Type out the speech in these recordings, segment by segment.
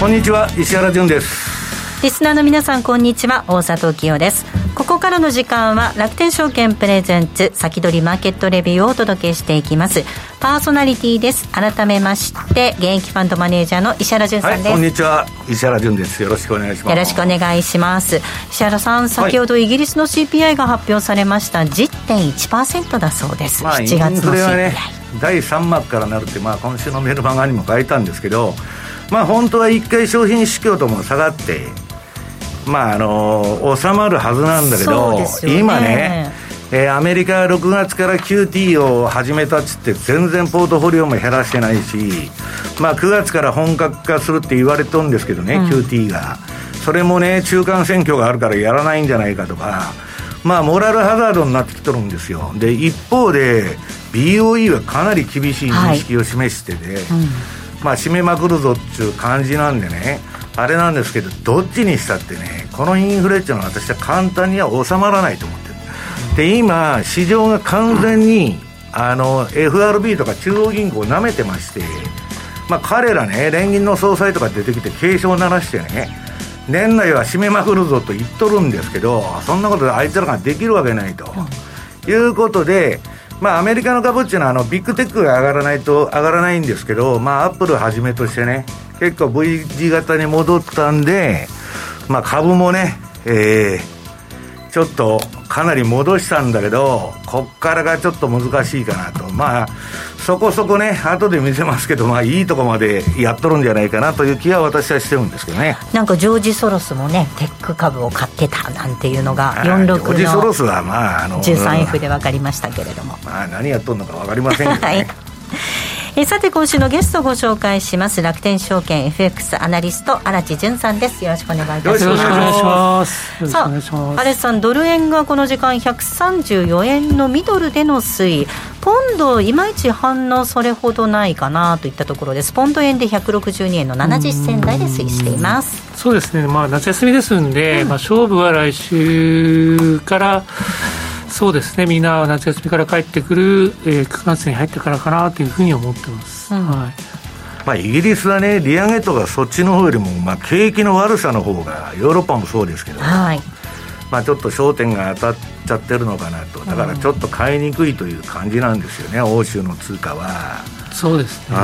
こんにちは石原潤です。リスナーの皆さんこんにちは。大里清です。ここからの時間は楽天証券プレゼンツ先取りマーケットレビューをお届けしていきます。パーソナリティです。改めまして現役ファンドマネージャーの石原潤さんです、はい、こんにちは。石原潤です。よろしくお願いします。よろしくお願いします。石原さん先ほどイギリスの CPI が発表されました。10.1%だそうです、まあ、7月の CPI、ね、第3幕からなるって、まあ、今週のメルマガにも書いたんですけどまあ本当は1回商品市況とも下がってまああの収まるはずなんだけど、ね、今ねえー、アメリカは6月から QT を始めたっつって全然ポートフォリオも減らしてないし、まあ、9月から本格化するって言われとるんですけどね、うん、QT が。それもね中間選挙があるからやらないんじゃないかとかまあモラルハザードになってきとるんですよ。で一方で BOE はかなり厳しい認識を示してて、はい。うん、まあ締めまくるぞっていう感じなんでねあれなんですけどどっちにしたってねこのインフレっていうのは私は簡単には収まらないと思ってる。で今市場が完全にあの FRB とか中央銀行をなめてましてまあ彼らね連銀の総裁とか出てきて警鐘を鳴らしてね年内は締めまくるぞと言っとるんですけどそんなことであいつらができるわけないと、いうことでまあ、アメリカの株っていうのはあのビッグテックが上がらないと上がらないんですけど、まあ、アップルはじめとしてね、結構 V 字型に戻ったんで、まあ、株もね、えー、ちょっとかなり戻したんだけど、こっからがちょっと難しいかなと。まあ、そこそこね、後で見せますけど、まあ、いいとこまでやっとるんじゃないかなという気は私はしてるんですけどね。なんか、ジョージ・ソロスもね、テック株を買ってたなんていうのが、46の。ジョージ・ソロスは、まあ、あの、13F で分かりましたけれども。まあ、何やっとるのか分かりませんけどね。はいえさて今週のゲストをご紹介します。楽天証券 FX アナリスト荒地潤さんです。よろしくお願いいたします。よろしくお願いします。さあ荒地さんドル円がこの時間134円のミドルでの推移。ポンドいまいち反応それほどないかなといったところです。ポンド円で162円の70銭台で推移しています。そうですね。まあ夏休みですんで、うん、まあ勝負は来週からそうですね、みんな夏休みから帰ってくる、えー、9月に入ってからかなというふうに思ってます。うん、はい。まあ、イギリスはね、利上げとかそっちの方よりも、まあ、景気の悪さの方が、ヨーロッパもそうですけど、はい、まあ、ちょっと焦点が当たっちゃってるのかなと、だからちょっと買いにくいという感じなんですよね、欧州の通貨は。そうですね、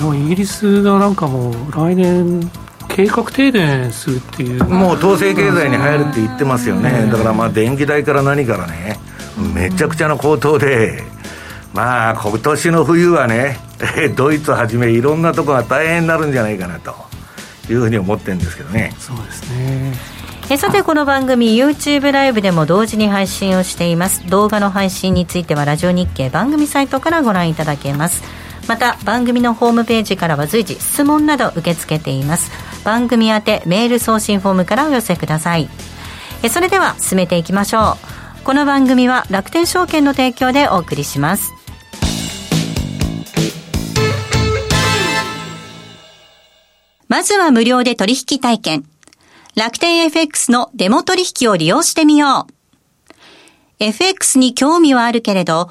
もうイギリスがなんかもう、来年、計画停電するっていう。もう統制経済に入るって言ってますよね、だからまあ電気代から何からね、めちゃくちゃな高騰で、まあ今年の冬はね、ドイツはじめいろんなところが大変になるんじゃないかなと。いうふうに思ってるんですけどね。そうですね。えさてこの番組 YouTube ライブでも同時に配信をしています。動画の配信についてはラジオ日経番組サイトからご覧いただけますまた番組のホームページからは随時質問など受け付けています。番組宛てメール送信フォームからお寄せください。えそれでは進めていきましょう。この番組は楽天証券の提供でお送りします。まずは無料で取引体験。楽天 FX のデモ取引を利用してみよう。FX に興味はあるけれど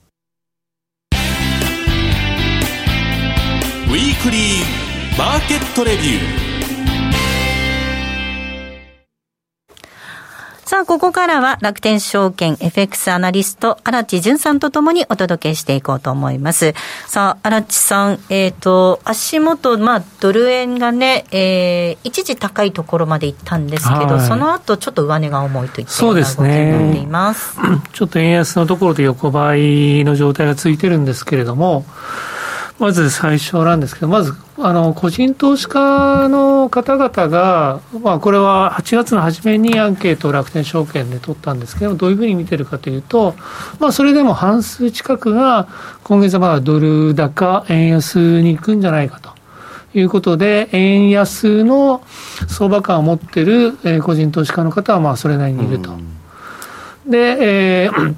クリーマーケットレビューさあ、ここからは楽天証券 FX アナリスト、荒地淳さんとともにお届けしていこうと思います。さあ、荒地さん、えっ、ー、と、足元、まあ、ドル円がね、えー、一時高いところまで行ったんですけど、はい、その後、ちょっと上値が重いといったような動きになっています。すね、ちょっと円安のところで横ばいの状態が続いてるんですけれども、まず最初なんですけど、まずあの個人投資家の方々が、まあ、これは8月の初めにアンケートを楽天証券で取ったんですけど、どういうふうに見てるかというと、まあ、それでも半数近くが、今月はまだドル高、円安に行くんじゃないかと。いうことで、円安の相場感を持っている、えー、個人投資家の方はまあそれなりにいると。で、えー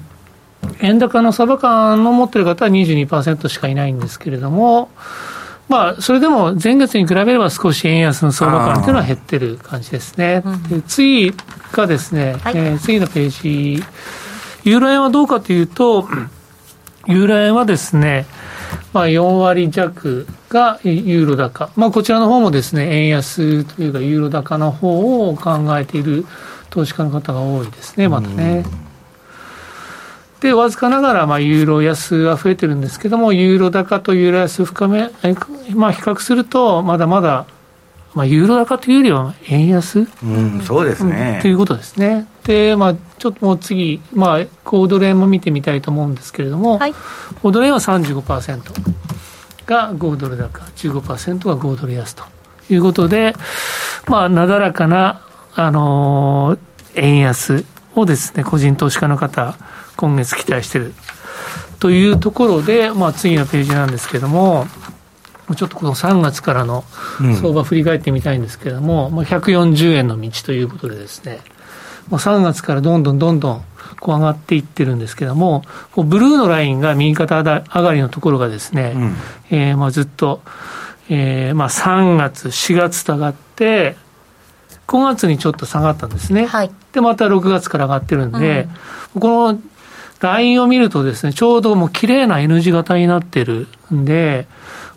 円高の相場感の持ってる方は22%しかいないんですけれども、まあ、それでも前月に比べれば少し円安の相場感というのは減ってる感じですね。で次がですね、はい、えー、次のページ、ユーロ円はどうかというと、ユーロ円はですね、まあ、4割弱がユーロ高、まあ、こちらの方もですね円安というか、ユーロ高の方を考えている投資家の方が多いですね、またね。で、わずかながら、まあ、ユーロ安は増えてるんですけども、ユーロ高とユーロ安深め、まあ、比較すると、まだまだ、まあ、ユーロ高というよりは円安、うん、そうですね、うん、ということですね。で、まあ、ちょっともう次、まあ、コードレーンも見てみたいと思うんですけれども、はい、コードレーンは35%が5ドル高、15%が5ドル安ということで、まあ、なだらかな、あのー、円安をですね、個人投資家の方、今月期待しているというところで、まあ、次のページなんですけれども、ちょっとこの3月からの相場振り返ってみたいんですけれども、うん、まあ、140円の道ということでですね、まあ、3月からどんどんどんどんこう上がっていってるんですけれども、こうブルーのラインが右肩上がりのところがですね、うん、えー、まあずっと、えー、まあ3月、4月と上がって、5月にちょっと下がったんですね。はい、で、また6月から上がってるんで、うん、このラインを見るとですね、ちょうどもう綺麗な N 字型になってるんで、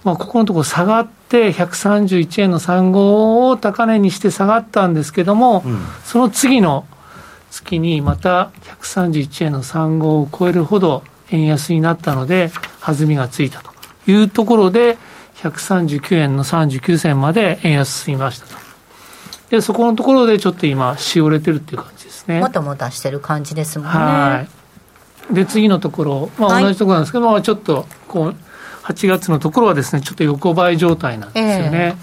まあ、ここのところ下がって131円の35を高値にして下がったんですけども、うん、その次の月にまた131円の35を超えるほど円安になったので、弾みがついたというところで、139円の39銭まで円安進みましたと。で、そこのところでちょっと今、しおれてるっていう感じですね。もたもたしてる感じですもんね。はい。で次のところ、まあ、同じところなんですけど、はい、ちょっとこう8月のところはですねちょっと横ばい状態なんですよね。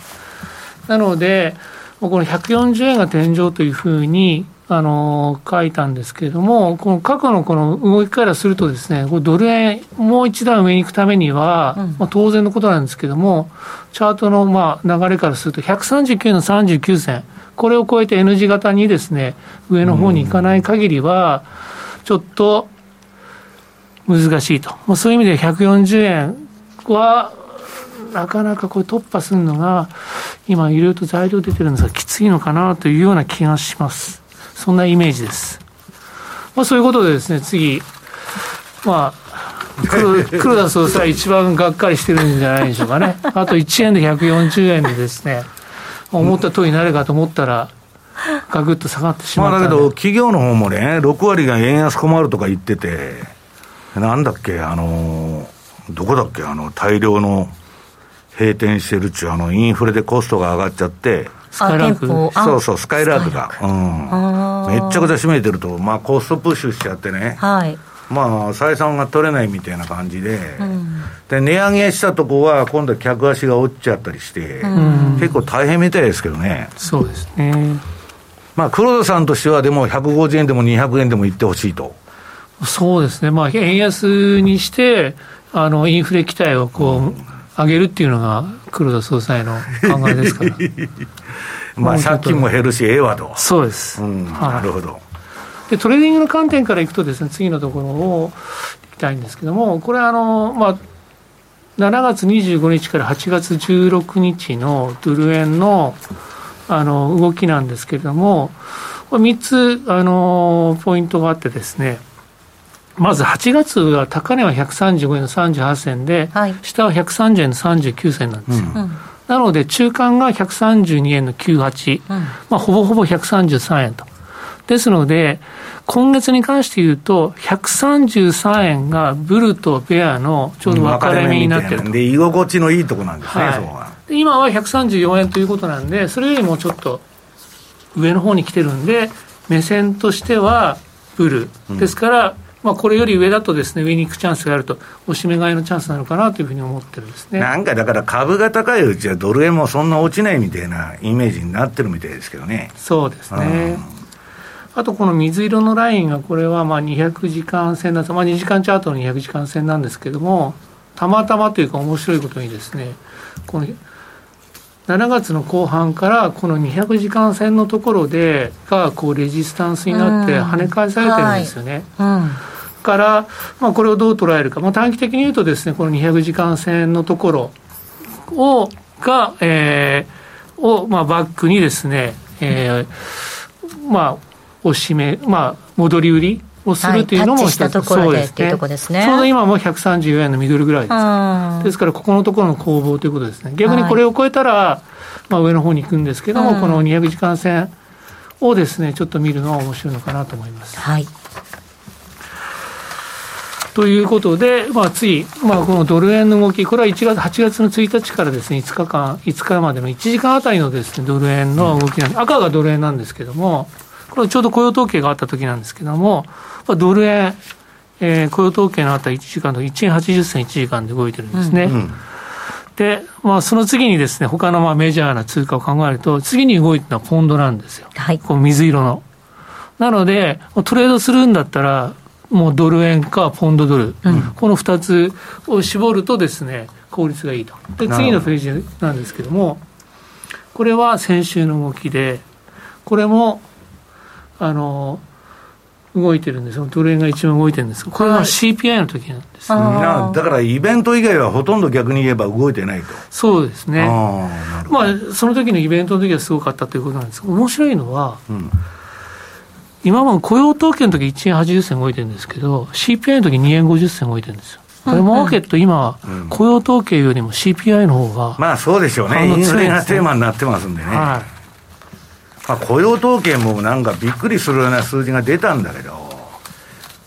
えー、なのでこの140円が天井というふうにあの書いたんですけれども、この過去のこの動きからするとですね、これドル円もう一段上に行くためには、うん、まあ、当然のことなんですけれども、チャートのまあ流れからすると、139の39銭、これを超えて N 字型にですね、上の方に行かない限りは、ちょっと難しいと。まあ、そういう意味で140円は、なかなかこれ突破するのが、今いろいろと材料出てるんですが、きついのかなというような気がします。そんなイメージです。まあ、そういうことでですね、次、まあ、黒 黒田総裁一番がっかりしてるんじゃないでしょうかね。あと1円で140円でですね、思った通りになるかと思ったら、ガクッと下がってしまった、まあ、だけど、企業の方もね、6割が円安困るとか言ってて、なんだっけ、あの、どこだっけ、あの、大量の閉店してるっちゅう、あの、インフレでコストが上がっちゃって、スカイラークそうそう、スカイラークが。うん。めっちゃくちゃ占めてると、まあ、コストプッシュしちゃってね。はい。まあ、採算が取れないみたいな感じで、うん、で値上げしたとこは、今度は客足が落ちちゃったりして、うん、結構大変みたいですけどね。そうですね。まあ、黒田さんとしては、でも150円でも200円でもいってほしいと。そうですね、まあ、円安にして、あのインフレ期待をこう、上げるっていうのが黒田総裁の考えですから。まあ借金も減るし、ええわと。そうです、うん、なるほど。でトレーディングの観点からいくとですね次のところをいきたいんですけどもこれあのまあ7月25日から8月16日のドル円のあの動きなんですけれども、3つあのポイントがあってですね、まず8月は高値は135円の38銭で、はい、下は130円の39銭なんですよ。うん、なので、中間が132円の98、うん、まあ、ほぼほぼ133円と。ですので、今月に関して言うと、133円がブルとベアのちょうど分かれ目になってるで、居心地のいいとこなんですね、はい、そこが。今は134円ということなんで、それよりもちょっと上の方に来てるんで、目線としてはブル。ですから、まあ、これより上だとですね、上に行くチャンスがあると、おしめ買いのチャンスなのかなというふうに思ってるんですね。なんかだから株が高いうちはドル円もそんな落ちないみたいなイメージになってるみたいですけどね。そうですね。あとこの水色のラインが、これはまあ200時間線なんです、まあ、2時間チャートの200時間線なんですけれども、たまたまというか面白いことにですね、この7月の後半からこの200時間線のところでがこうレジスタンスになって跳ね返されてるんですよね。うんはいうんから、まあ、これをどう捉えるか、まあ、短期的に言うとですね、この200時間線のところを、が、えー、を、まあ、バックにですね、えー、まあ、おしめ、まあ、戻り売りをするというのも一つ、はい、そうですね。ですねちょうど今も134円のミドルぐらいです。ですから、ここのところの攻防ということですね。逆にこれを超えたら、はい、まあ、上の方に行くんですけども、この200時間線をですね、ちょっと見るのは面白いのかなと思います。はい。ということで、まあ、次、まあ、このドル円の動き、これは1月、8月の1日からですね、5日間、5日までの1時間あたりのですね、ドル円の動きなんで、赤がドル円なんですけども、これちょうど雇用統計があった時なんですけども、まあ、ドル円、えー、雇用統計のあった1時間の1円80銭1時間で動いてるんですね。うんうん、で、まあ、その次にですね、他のまあメジャーな通貨を考えると、次に動いてるのはポンドなんですよ。はい。この水色の。なので、トレードするんだったら、もうドル円かポンドドル、うん、この2つを絞るとですね、効率がいいと。で、次のページなんですけども、これは先週の動きで、これも、あの、動いてるんです。よ。ドル円が一番動いてるんです。これは CPI の時なんです、ね、だからイベント以外はほとんど逆に言えば動いてないと。そうですね。あまあ、その時のイベントの時はすごかったということなんです面白いのは、うん今も雇用統計の時1円80銭動いてるんですけど、CPI の時2円50銭動いてるんですよ。これ、マーケット、今、雇用統計よりも CPI の方が、まあそうでしょうね、インフレがテーマになってますんでね。はい。まあ、雇用統計もなんかびっくりするような数字が出たんだけど、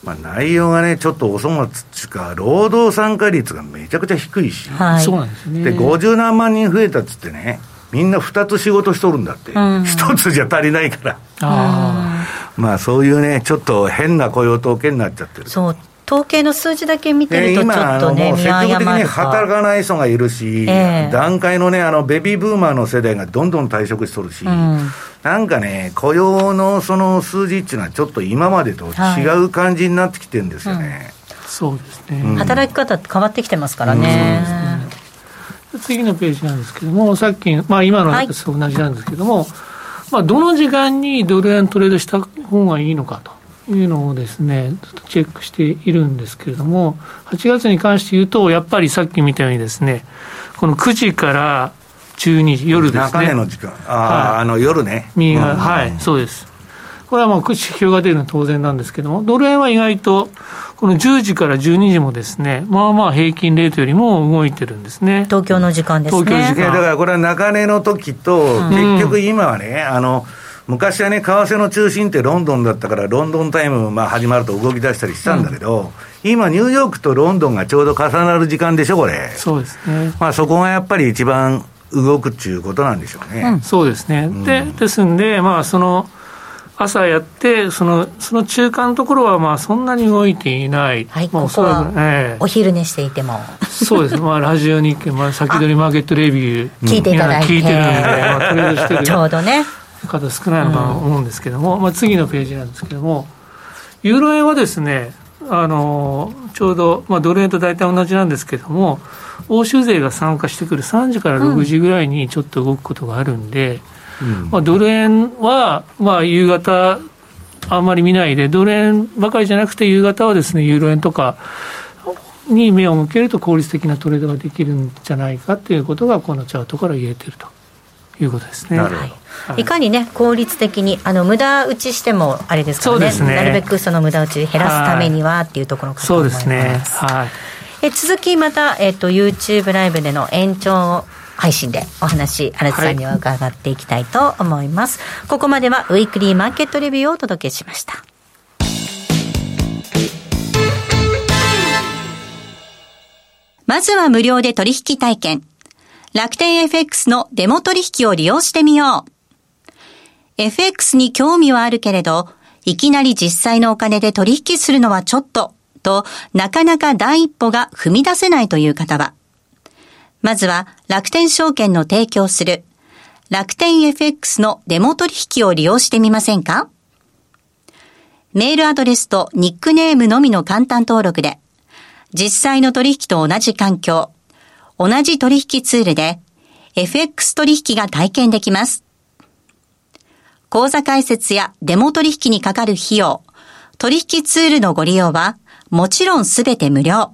まあ、内容がね、ちょっとお粗末っていうか、労働参加率がめちゃくちゃ低いし、はい、そうなんですね。で、50何万人増えたっつってね、みんな2つ仕事しとるんだって、1つじゃ足りないから。あまあそういうね、ちょっと変な雇用統計になっちゃってる。そう。統計の数字だけ見てると、ちょっとね、今、積極的に働かない人がいるし、えー、段階のね、あのベビーブーマーの世代がどんどん退職しとるし、うん、なんかね、雇用のその数字っていうのは、ちょっと今までと違う感じになってきてるんですよね。はいうん、そうですね、うん、働き方変わってきてますからね。次のページなんですけども、さっき、まあ、今のと同じなんですけども、はいまあ、どの時間にドル円トレードした方がいいのかというのをですね、チェックしているんですけれども、8月に関して言うと、やっぱりさっき見たようにですね、この9時から12時、夜ですね。中根の時間。ああ、はい、あの夜ね。右が、はい、そうです。これはもう指標が出るのは当然なんですけども、ドル円は意外と、この10時から12時もですね、まあまあ平均レートよりも動いてるんですね。東京の時間ですね。東京時間。だからこれは中値の時と、結局今はね、あの、昔はね、為替の中心ってロンドンだったから、ロンドンタイム、まあ、始まると動き出したりしたんだけど、うん、今、ニューヨークとロンドンがちょうど重なる時間でしょ、これ。そうですね。まあ、そこがやっぱり一番動くっていうことなんでしょうね。うん、そうですね。で、ですんで、まあ、その、朝やって、そのその中間のところはまあそんなに動いていない、はい、まあ、ここは、えー、お昼寝していても、そうです、まあ、ラジオ日経、まあ、先取りマーケットレビュー、聞いていただいて、聞いてるんで、まあ、トレードしてる ちょうどね。方少ないのかなと思うんですけども、うん、まあ、次のページなんですけども、ユーロ円はですね、あのちょうど、まあ、ドル円と大体同じなんですけども、欧州勢が参加してくる3時から6時ぐらいにちょっと動くことがあるんで、うん、まあ、ドル円は、まあ、夕方、あんまり見ないで、ドル円ばかりじゃなくて、夕方はですね、ユーロ円とか、に目を向けると効率的なトレードができるんじゃないかということがこのチャートから言えてるということですね。はい、いかにね効率的にあの無駄打ちしてもあれですからね、ね、なるべくその無駄打ち減らすためにはっていうところかと思います。そうですね。はい。え続きまたえっ、ー、と YouTube ライブでの延長配信でお話、荒地さんには伺っていきたいと思います。はい、ここまではウィークリーマーケットレビューをお届けしました。まずは無料で取引体験。楽天 FX のデモ取引を利用してみよう。FX に興味はあるけれど、いきなり実際のお金で取引するのはちょっと、と、なかなか第一歩が踏み出せないという方は、まずは楽天証券の提供する楽天 FX のデモ取引を利用してみませんか？メールアドレスとニックネームのみの簡単登録で、実際の取引と同じ環境、同じ取引ツールで FX 取引が体験できます。口座開設やデモ取引にかかる費用、取引ツールのご利用はもちろんすべて無料。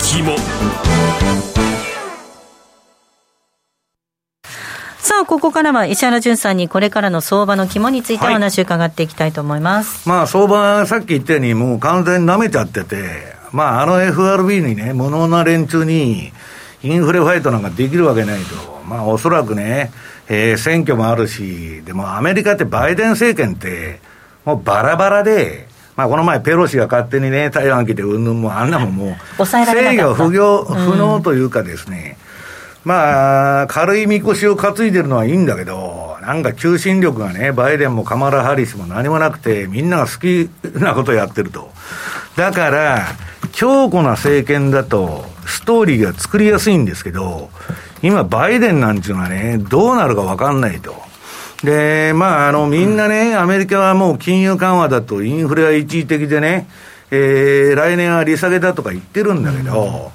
肝。さあ、ここからは石原潤さんにこれからの相場の肝についてお話を伺っていきたいと思います。はい、まあ、相場、さっき言ったように、もう完全に舐めちゃってて、まあ、あの FRB にね、無能な連中に、インフレファイトなんかできるわけないと。まあ、おそらくね、えー、選挙もあるし、でもアメリカってバイデン政権って、もうバラバラで、まあ、この前、ペロシが勝手にね、台湾来て、うんぬんも、あんなもんもう、制御不業不能というかですね、うん、まあ、軽いみこしを担いでるのはいいんだけど、なんか求心力がね、バイデンもカマラ・ハリスも何もなくて、みんなが好きなことやってると。だから、強固な政権だと、ストーリーが作りやすいんですけど、今、バイデンなんていうのはね、どうなるか分かんないと。で、まあ、あの、みんなね、アメリカはもう金融緩和だとインフレは一時的でね、えー、来年は利下げだとか言ってるんだけど、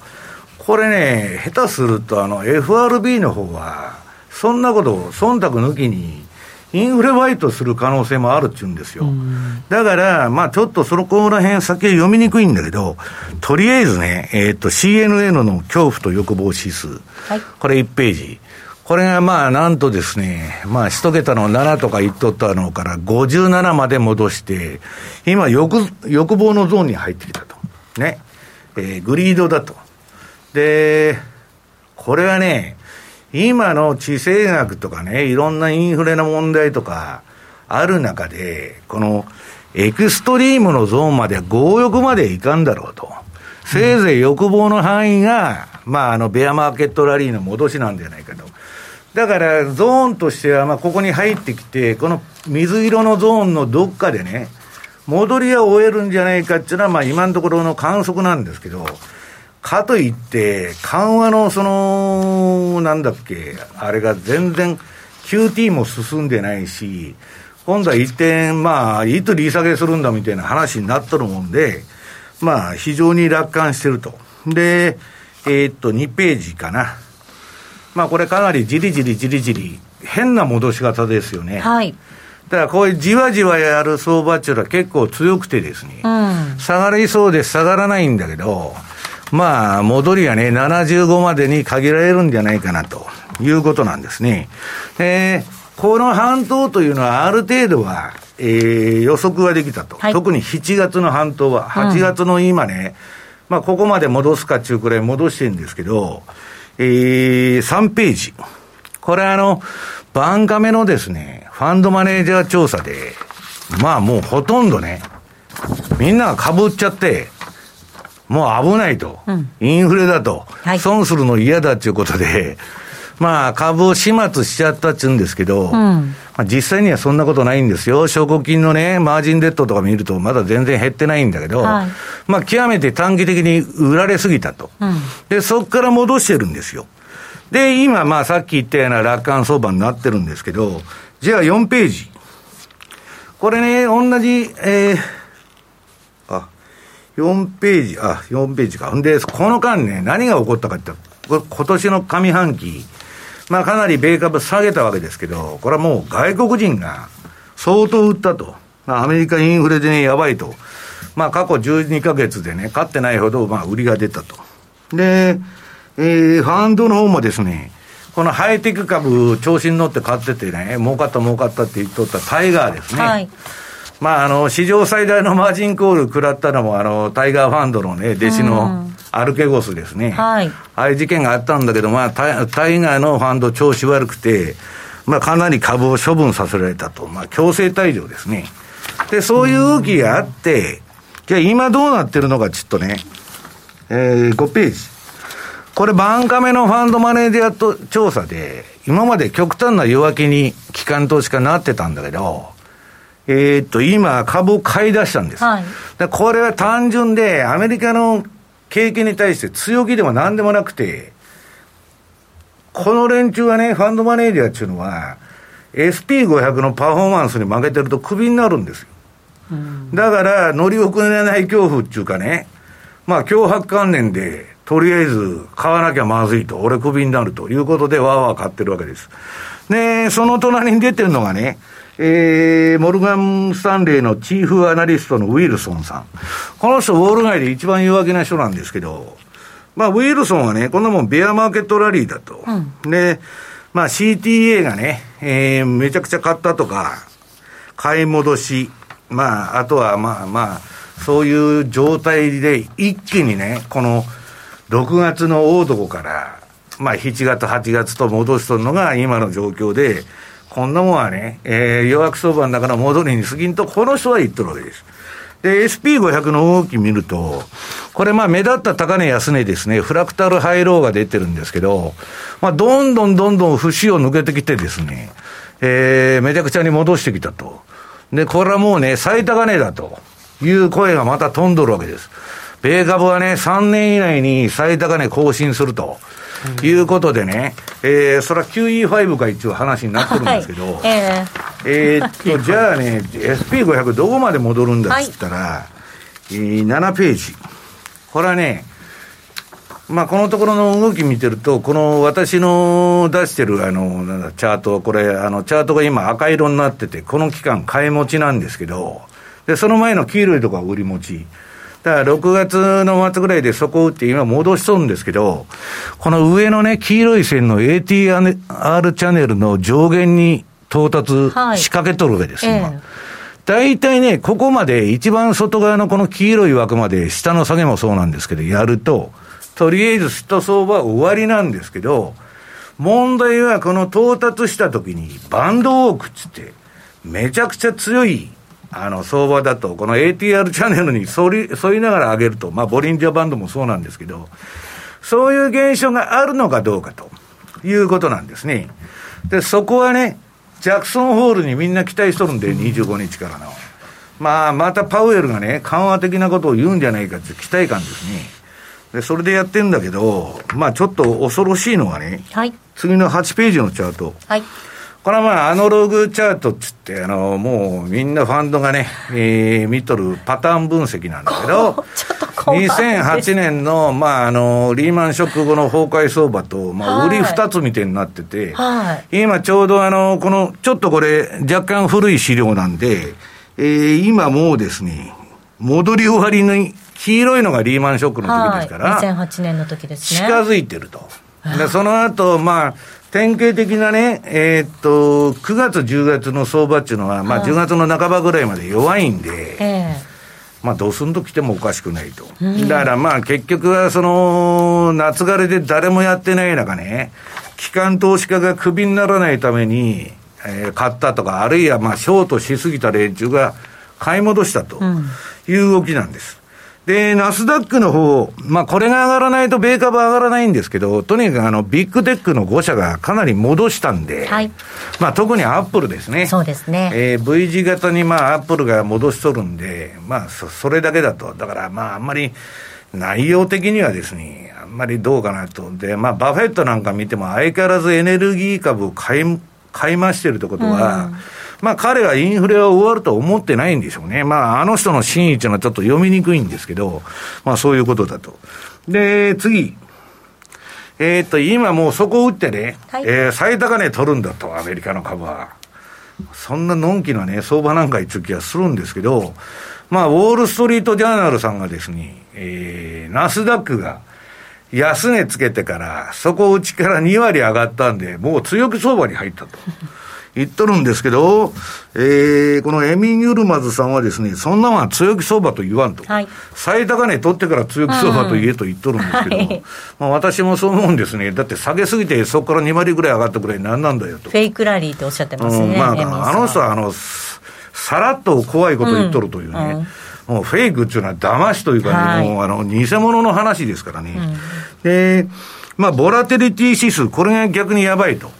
これね、下手すると、あの、FRB の方は、そんなことを忖度抜きに、インフレバイトする可能性もあるっちゅうんですよ。だから、まあちょっとそこら辺先は読みにくいんだけど、とりあえずね、えっ、ー、と CNN の恐怖と欲望指数、はい、これ1ページ。これがまあなんとですね、まあ一桁の7とか言っとったのから57まで戻して、今欲、欲望のゾーンに入ってきたと。ね。えー、グリードだと。で、これはね、今の地政学とかね、いろんなインフレの問題とかある中で、このエクストリームのゾーンまでは強欲までいかんだろうと。せいぜい欲望の範囲が、まあ、あの、ベアマーケットラリーの戻しなんじゃないかと。だから、ゾーンとしては、まあ、ここに入ってきて、この水色のゾーンのどっかでね、戻りは終えるんじゃないかっていうのは、まあ、今のところの観測なんですけど、かといって、緩和のその、なんだっけ、あれが全然 QT も進んでないし、今度は一点、まあ、いつ利下げするんだみたいな話になっとるもんで、まあ、非常に楽観してると。で、えー、っと、2ページかな。まあ、これかなりじりじりじりじり、変な戻し方ですよね。はい。だからこういうじわじわやる相場っていうのは結構強くてですね、うん、下がりそうで下がらないんだけど、まあ、戻りはね、75までに限られるんじゃないかなということなんですね。えー、この半島というのはある程度は、えー、予測ができたと、はい、特に7月の半島は、8月の今ね、うん、まあ、ここまで戻すかっていうくらい戻してるんですけど、えー、3ページ。これあの、バンカメのですね、ファンドマネージャー調査で、まあもうほとんどね、みんなが株売っちゃって、もう危ないと、うん、インフレだと、はい、損するの嫌だっていうことで、まあ、株を始末しちゃったっちゅうんですけど、うん、まあ、実際にはそんなことないんですよ。証拠金のね、マージンデッドとか見ると、まだ全然減ってないんだけど、はい、まあ、極めて短期的に売られすぎたと。うん、で、そこから戻してるんですよ。で、今、まあ、さっき言ったような楽観相場になってるんですけど、じゃあ4ページ。これね、同じ、えー、あ、4ページ、あ、4ページか。んで、この間ね、何が起こったかって、今年の上半期、まあかなり米株下げたわけですけど、これはもう外国人が相当売ったと。まあアメリカインフレでね、やばいと。まあ過去12ヶ月でね、勝ってないほど、まあ売りが出たと。で、えー、ファンドの方もですね、このハイテク株、調子に乗って買っててね、儲かった儲かったって言っとったタイガーですね。はい。まあ、あの、史上最大のマージンコール食らったのも、あの、タイガーファンドのね、弟子のアルケゴスですね。はい。ああいう事件があったんだけど、まあタイ、タイガーのファンド調子悪くて、まあ、かなり株を処分させられたと。まあ、強制退場ですね。で、そういう動きがあって、じゃあ今どうなってるのか、ちょっとね、えー、5ページ。これ、バンカメのファンドマネージャーと調査で、今まで極端な弱気に機関投資家になってたんだけど、えー、っと、今、株を買い出したんです。はい、でこれは単純で、アメリカの景気に対して強気でもなんでもなくて、この連中はね、ファンドマネージャーっていうのは、SP500 のパフォーマンスに負けてるとクビになるんですよ。だから、乗り遅れない恐怖っていうかね、まあ、脅迫観念で、とりあえず買わなきゃまずいと、俺クビになるということで、わーわー買ってるわけです。で、その隣に出てるのがね、えー、モルガン・スタンレーのチーフアナリストのウィルソンさん。この人、ウォール街で一番弱気な人なんですけど、まあ、ウィルソンはね、こんなもんベアマーケットラリーだと。うん、で、まあ、CTA がね、えー、めちゃくちゃ買ったとか、買い戻し、まあ、あとはまあまあ、そういう状態で一気にね、この、6月の大底から、まあ、7月、8月と戻しとるのが今の状況で、こんなもんはね、えー、弱気相場の中の戻りに過ぎんと、この人は言ってるわけです。で、SP500 の動き見ると、これまあ目立った高値安値ですね、フラクタルハイローが出てるんですけど、まあどんどんどんどん節を抜けてきてですね、えー、めちゃくちゃに戻してきたと。で、これはもうね、最高値だという声がまた飛んどるわけです。米株はね、3年以内に最高値更新すると。いうことでね、えー、それは QE5 か一応話になってるんですけど、はい、えー、えー、っと、じゃあね、SP500 どこまで戻るんだっつったら、はい、えー、7ページ。これはね、まあ、このところの動き見てると、この私の出してるあのなんだチャート、これ、あのチャートが今赤色になってて、この期間買い持ちなんですけど、で、その前の黄色いとこは売り持ち。だから6月の末ぐらいでそこを打って今戻しとるんですけど、この上のね、黄色い線の ATR チャンネルの上限に到達仕掛けとるわけです、はい、今。大体ね、ここまで一番外側のこの黄色い枠まで下の下げもそうなんですけど、やると、とりあえず一相場は終わりなんですけど、問題はこの到達した時にバンドウォークっつって、めちゃくちゃ強いあの、相場だと、この ATR チャンネルに沿い沿いながら上げると、まあ、ボリンジャーバンドもそうなんですけど、そういう現象があるのかどうかということなんですね。で、そこはね、ジャクソンホールにみんな期待しとるんで、25日からの。まあ、またパウエルがね、緩和的なことを言うんじゃないかっていう期待感ですね。で、それでやってんだけど、まあちょっと恐ろしいのがね、はい、次の8ページのチャート。はい。これはまあ、アナログチャートっつって、あの、もうみんなファンドがね、えー、見とるパターン分析なんだけど、2008年の、まあ、あの、リーマンショック後の崩壊相場と、まあ、売り二つみたいになってて、はい、今ちょうどあの、この、ちょっとこれ、若干古い資料なんで、えー、今もうですね、戻り終わりの黄色いのがリーマンショックの時ですから、はい、2008年の時ですね。近づいてると。で、その後、まあ、典型的なね、えー、っと、9月、10月の相場っていうのは、まあ、10月の半ばぐらいまで弱いんで、えまあ、ドスンと来てもおかしくないと。だからまあ結局はその、夏枯れで誰もやってない中ね、機関投資家がクビにならないために、えー、買ったとか、あるいはまあショートしすぎた連中が買い戻したという動きなんです。で、ナスダックの方、まあこれが上がらないと米株上がらないんですけど、とにかくあのビッグテックの5社がかなり戻したんで、はい、まあ特にアップルですね。そうですね。えー、V 字型にまあアップルが戻しとるんで、まあそそれだけだと。だからまああんまり内容的にはですね、あんまりどうかなと。で、まあバフェットなんか見ても相変わらずエネルギー株を買い、買い増してるってことは、うんまあ彼はインフレは終わると思ってないんでしょうね。まああの人の真意というのはちょっと読みにくいんですけど、まあそういうことだと。で、次。えー、っと、今もうそこを打ってね、はい、えー、最高値取るんだと、アメリカの株は。そんなのんきなね、相場なんか一気はするんですけど、まあ、ウォール・ストリート・ジャーナルさんがですね、えー、ナスダックが安値つけてから、そこ打ちから2割上がったんで、もう強気相場に入ったと。言っとるんですけど、えー、このエミン・ユルマズさんはですね、そんなもんは強気相場と言わんと。はい、最高値取ってから強気相場と言えと言っとるんですけど、うんはい、まあ私もそう思うんですね。だって下げすぎてそこから2割ぐらい上がったぐらい何なんだよと。フェイクラリーっておっしゃってますね。うん、まあ、あの人はあの、さらっと怖いこと言っとるというね。うんもうフェイクっていうのは騙しというかね、はい、もうあの、偽物の話ですからね。うん、で、まあ、ボラテリティ指数、これが逆にやばいと。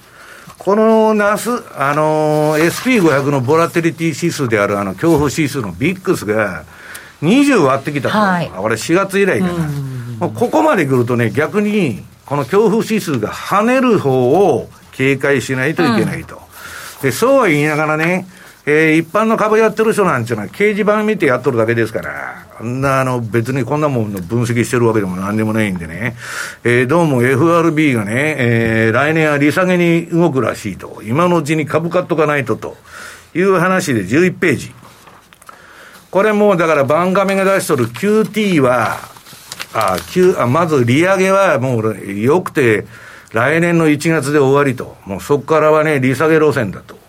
このナス、あのー、SP500 のボラテリティ指数である、あの、恐怖指数のビックスが、20割ってきたと。はい、これ4月以来かな。ここまで来るとね、逆に、この恐怖指数が跳ねる方を警戒しないといけないと。うん、で、そうは言いながらね、えー、一般の株やってる人なんていうのは掲示板見てやっとるだけですから、あんなあの別にこんなもんの分析してるわけでもなんでもないんでね、えー、どうも FRB がね、えー、来年は利下げに動くらしいと、今のうちに株買っとかないとという話で11ページ。これもうだから番亀が出しとる QT は、あ、Q、あまず利上げはもう良くて、来年の1月で終わりと。もうそこからはね、利下げ路線だと。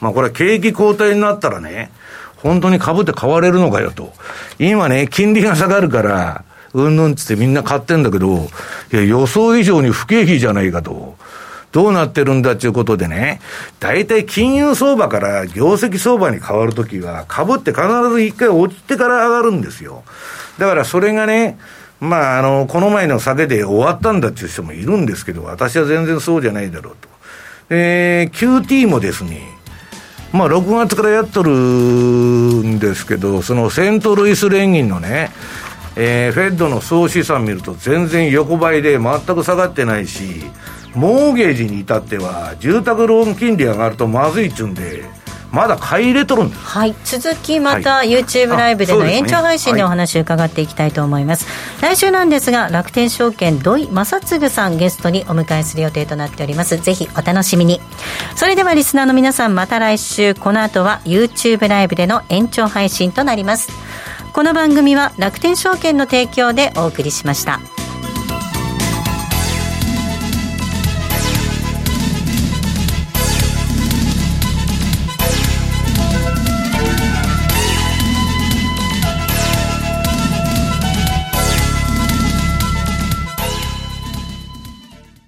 まあこれは景気後退になったらね、本当に株って買われるのかよと。今ね、金利が下がるから、うんぬんつってみんな買ってんだけど、いや、予想以上に不景気じゃないかと。どうなってるんだっていうことでね、大体金融相場から業績相場に変わるときは、株って必ず一回落ちてから上がるんですよ。だからそれがね、まあ、あの、この前の下げで終わったんだっていう人もいるんですけど、私は全然そうじゃないだろうと。えー、QT もですね、まあ、6月からやっとるんですけど、そのセントルイス連銀のね、えー、フェッドの総資産見ると全然横ばいで全く下がってないし、モーゲージに至っては、住宅ローン金利上がるとまずいっちゅうんで、まだ買い入れとるんです。はい。続きまた YouTube ライブでの延長配信でお話を伺っていきたいと思います、はい、来週なんですが楽天証券土井正嗣さんゲストにお迎えする予定となっております。ぜひお楽しみに。それではリスナーの皆さんまた来週。この後は YouTube ライブでの延長配信となります。この番組は楽天証券の提供でお送りしました。